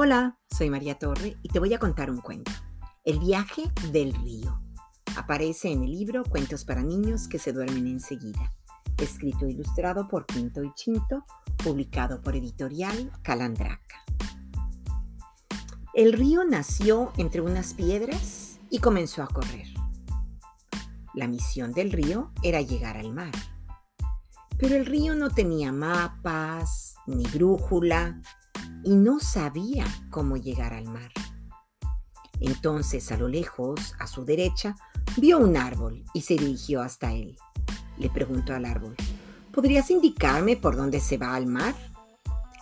Hola, soy María Torre y te voy a contar un cuento. El viaje del río. Aparece en el libro Cuentos para niños que se duermen enseguida, escrito e ilustrado por Quinto y Chinto, publicado por editorial Calandraca. El río nació entre unas piedras y comenzó a correr. La misión del río era llegar al mar. Pero el río no tenía mapas, ni brújula, y no sabía cómo llegar al mar. Entonces, a lo lejos, a su derecha, vio un árbol y se dirigió hasta él. Le preguntó al árbol, ¿podrías indicarme por dónde se va al mar?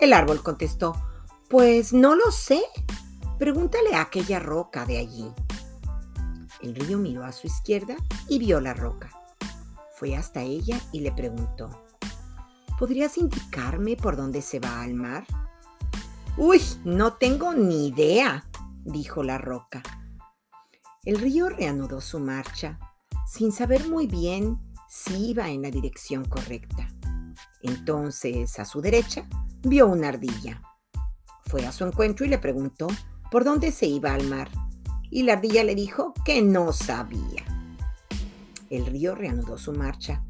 El árbol contestó, pues no lo sé. Pregúntale a aquella roca de allí. El río miró a su izquierda y vio la roca. Fue hasta ella y le preguntó, ¿podrías indicarme por dónde se va al mar? Uy, no tengo ni idea, dijo la roca. El río reanudó su marcha, sin saber muy bien si iba en la dirección correcta. Entonces, a su derecha, vio una ardilla. Fue a su encuentro y le preguntó por dónde se iba al mar. Y la ardilla le dijo que no sabía. El río reanudó su marcha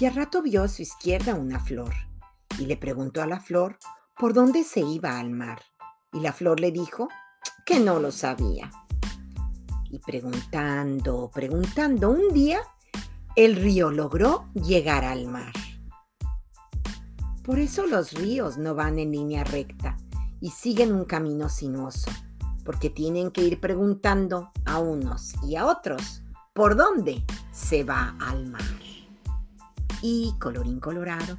y al rato vio a su izquierda una flor y le preguntó a la flor por dónde se iba al mar. Y la flor le dijo que no lo sabía. Y preguntando, preguntando, un día el río logró llegar al mar. Por eso los ríos no van en línea recta y siguen un camino sinuoso, porque tienen que ir preguntando a unos y a otros por dónde se va al mar. Y colorín colorado,